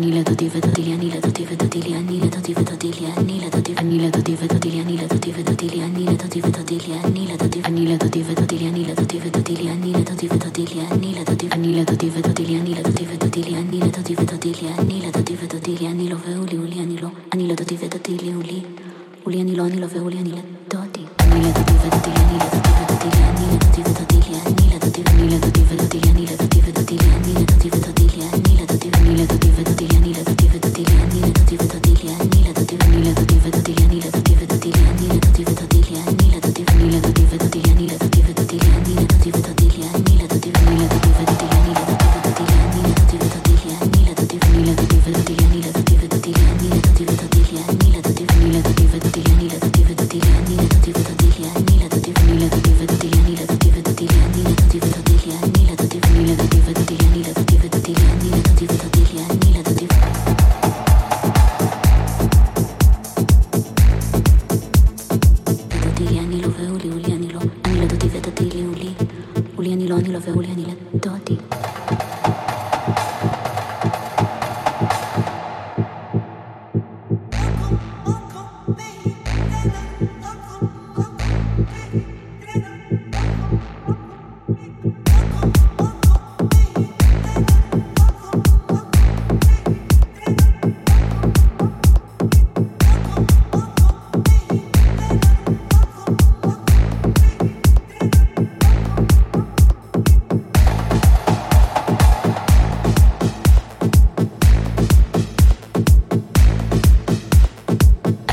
Anila do diva do anila do diva anila do diva anila do anila do diva anila do diva anila do diva anila do anila do diva anila do diva anila do diva anila do anila do diva anila do diva anila do diva anila do anila do diva anila doti anila anila do diva anila do diva anila anila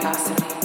velocity.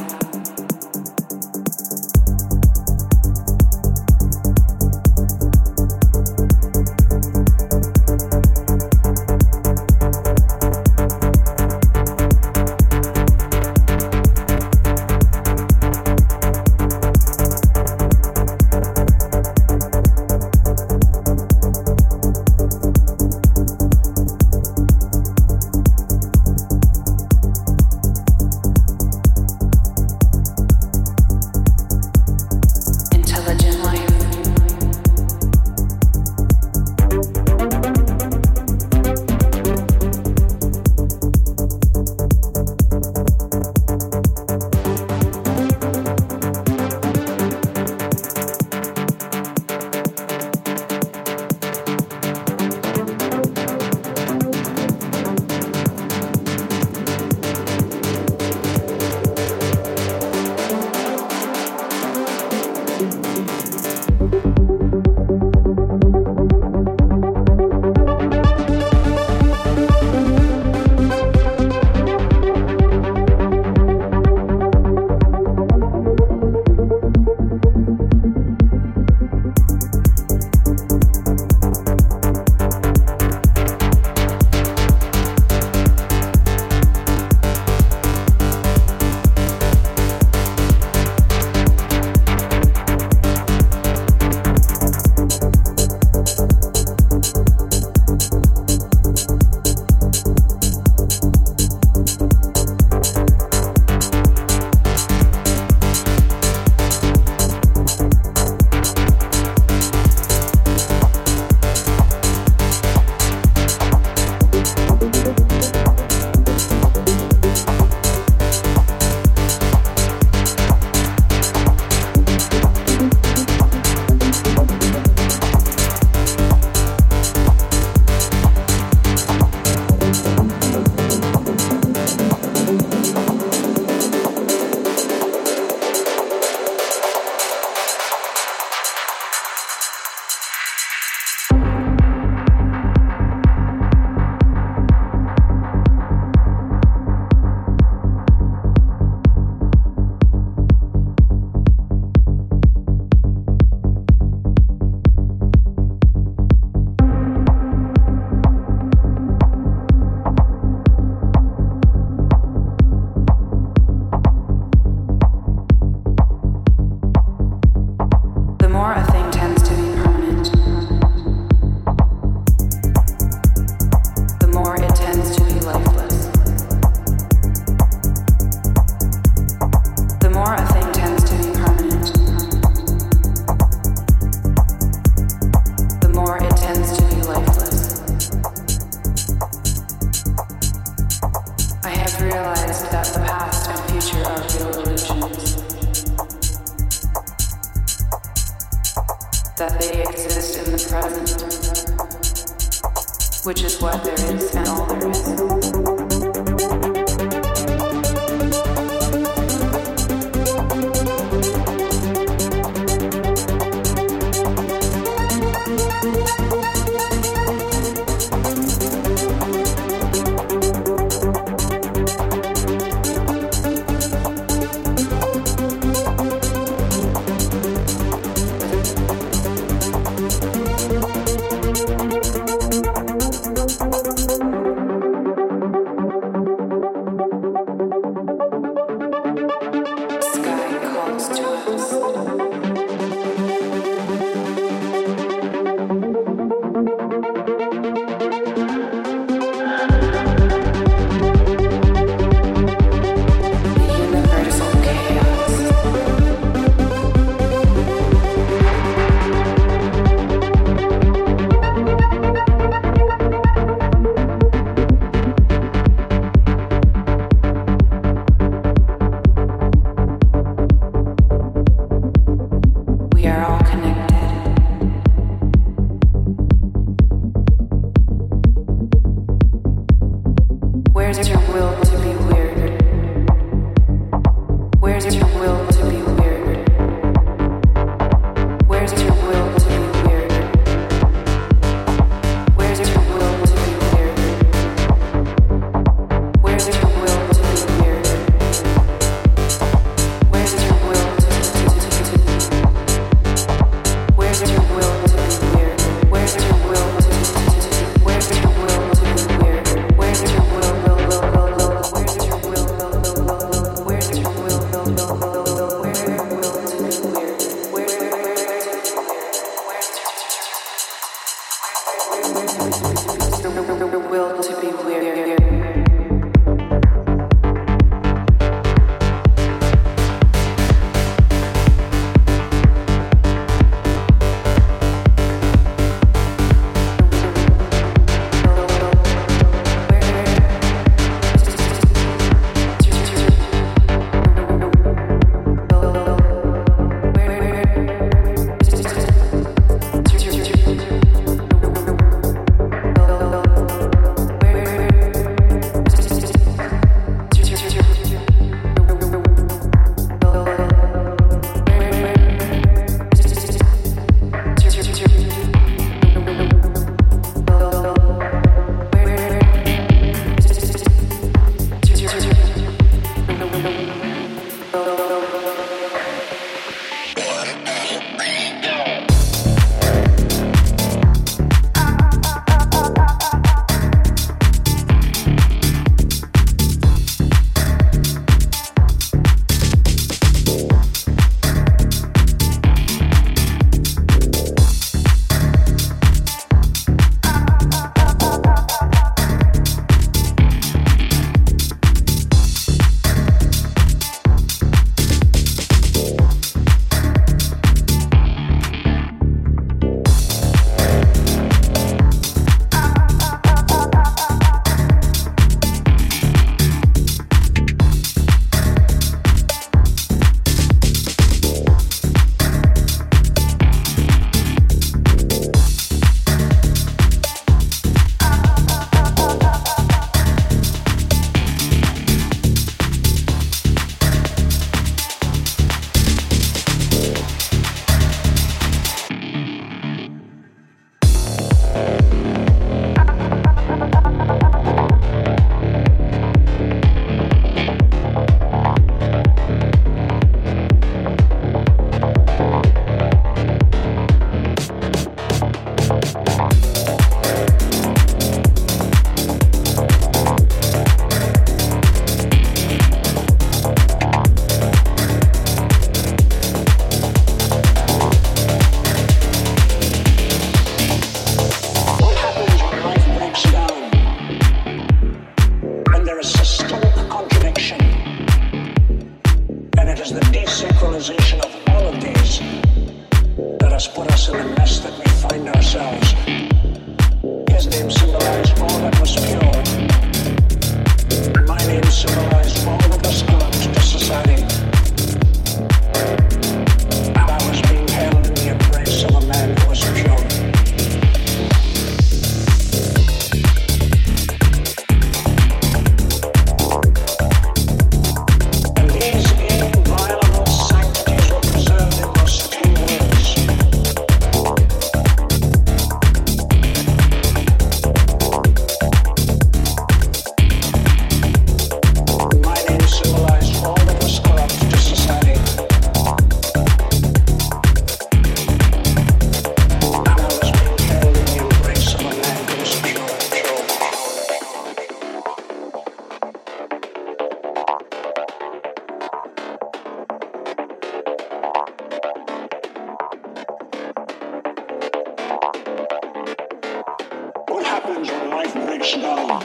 Pure,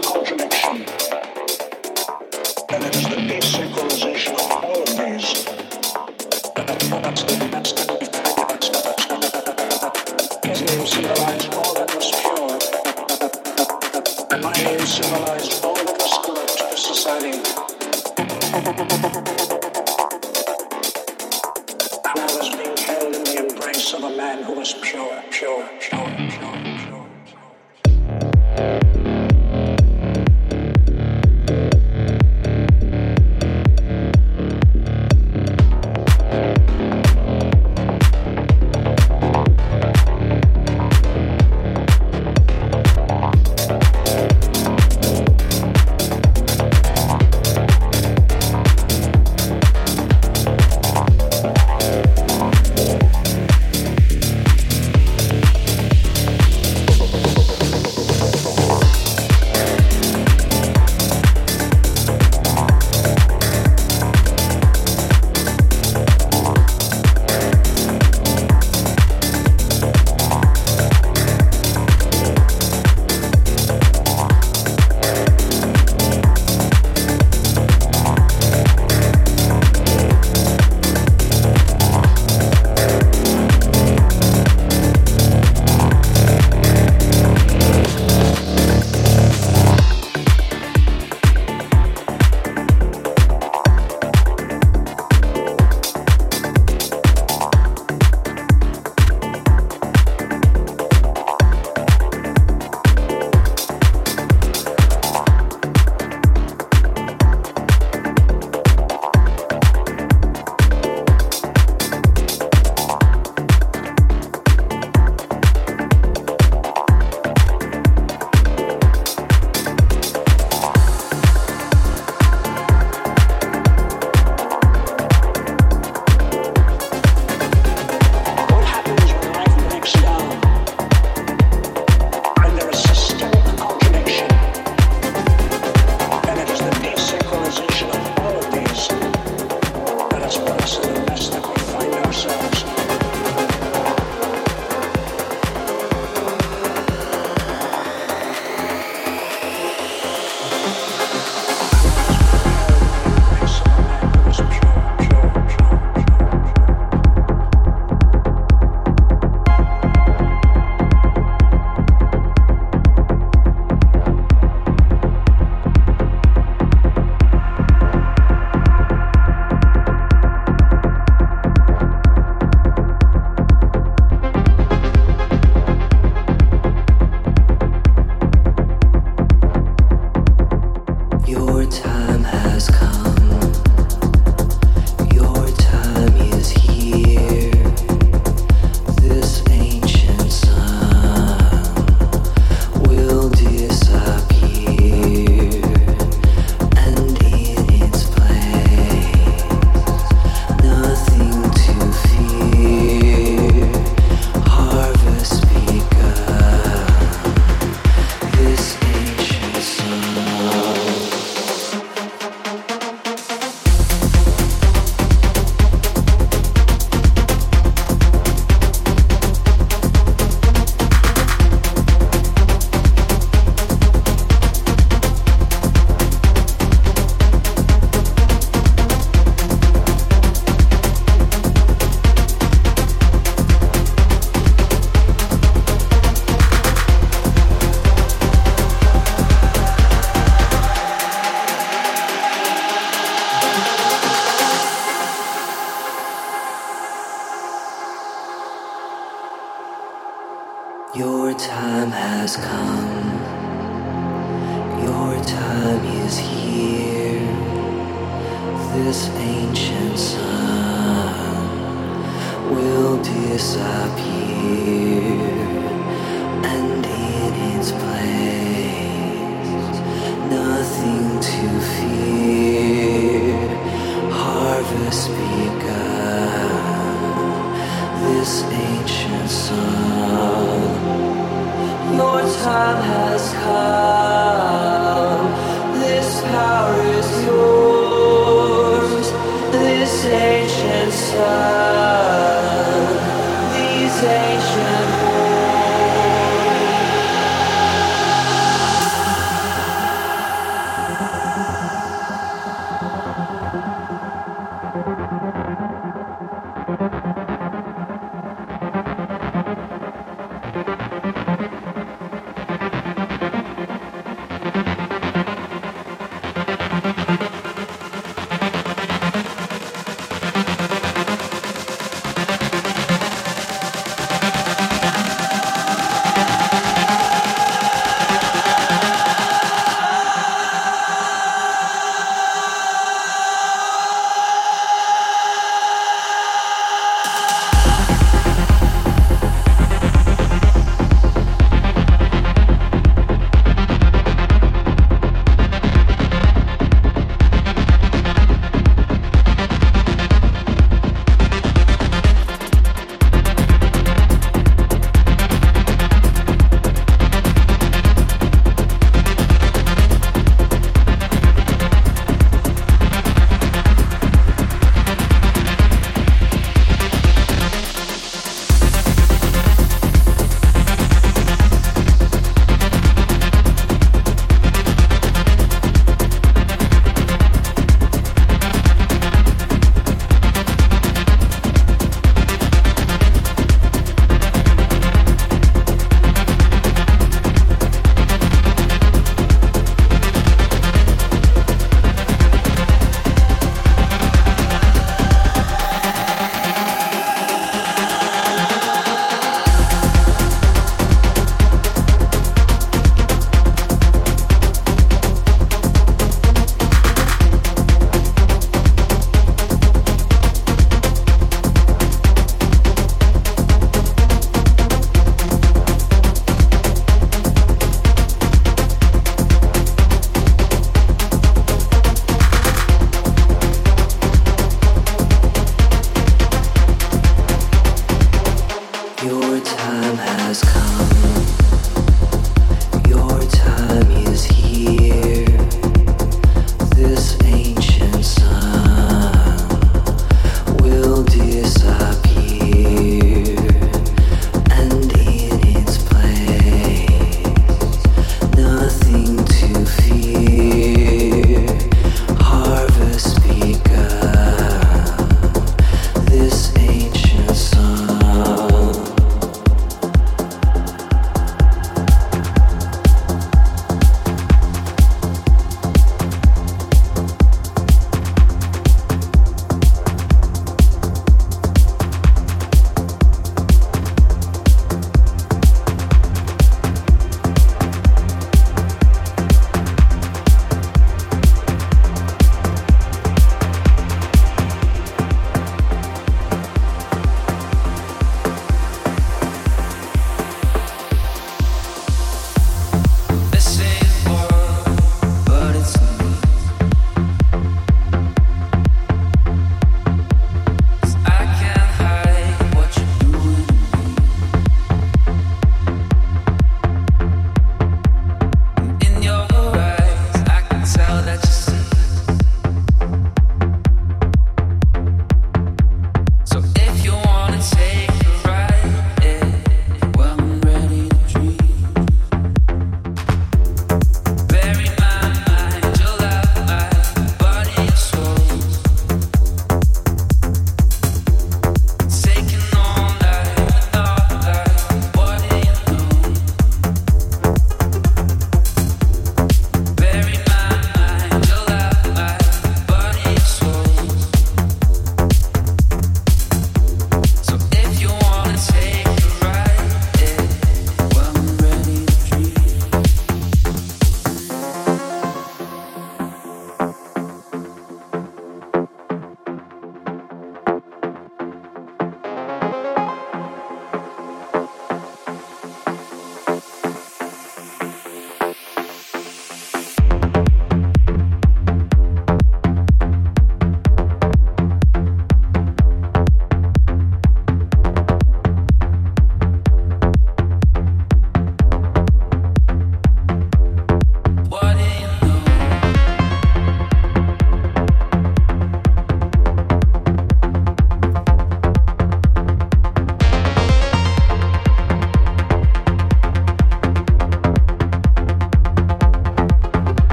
pure,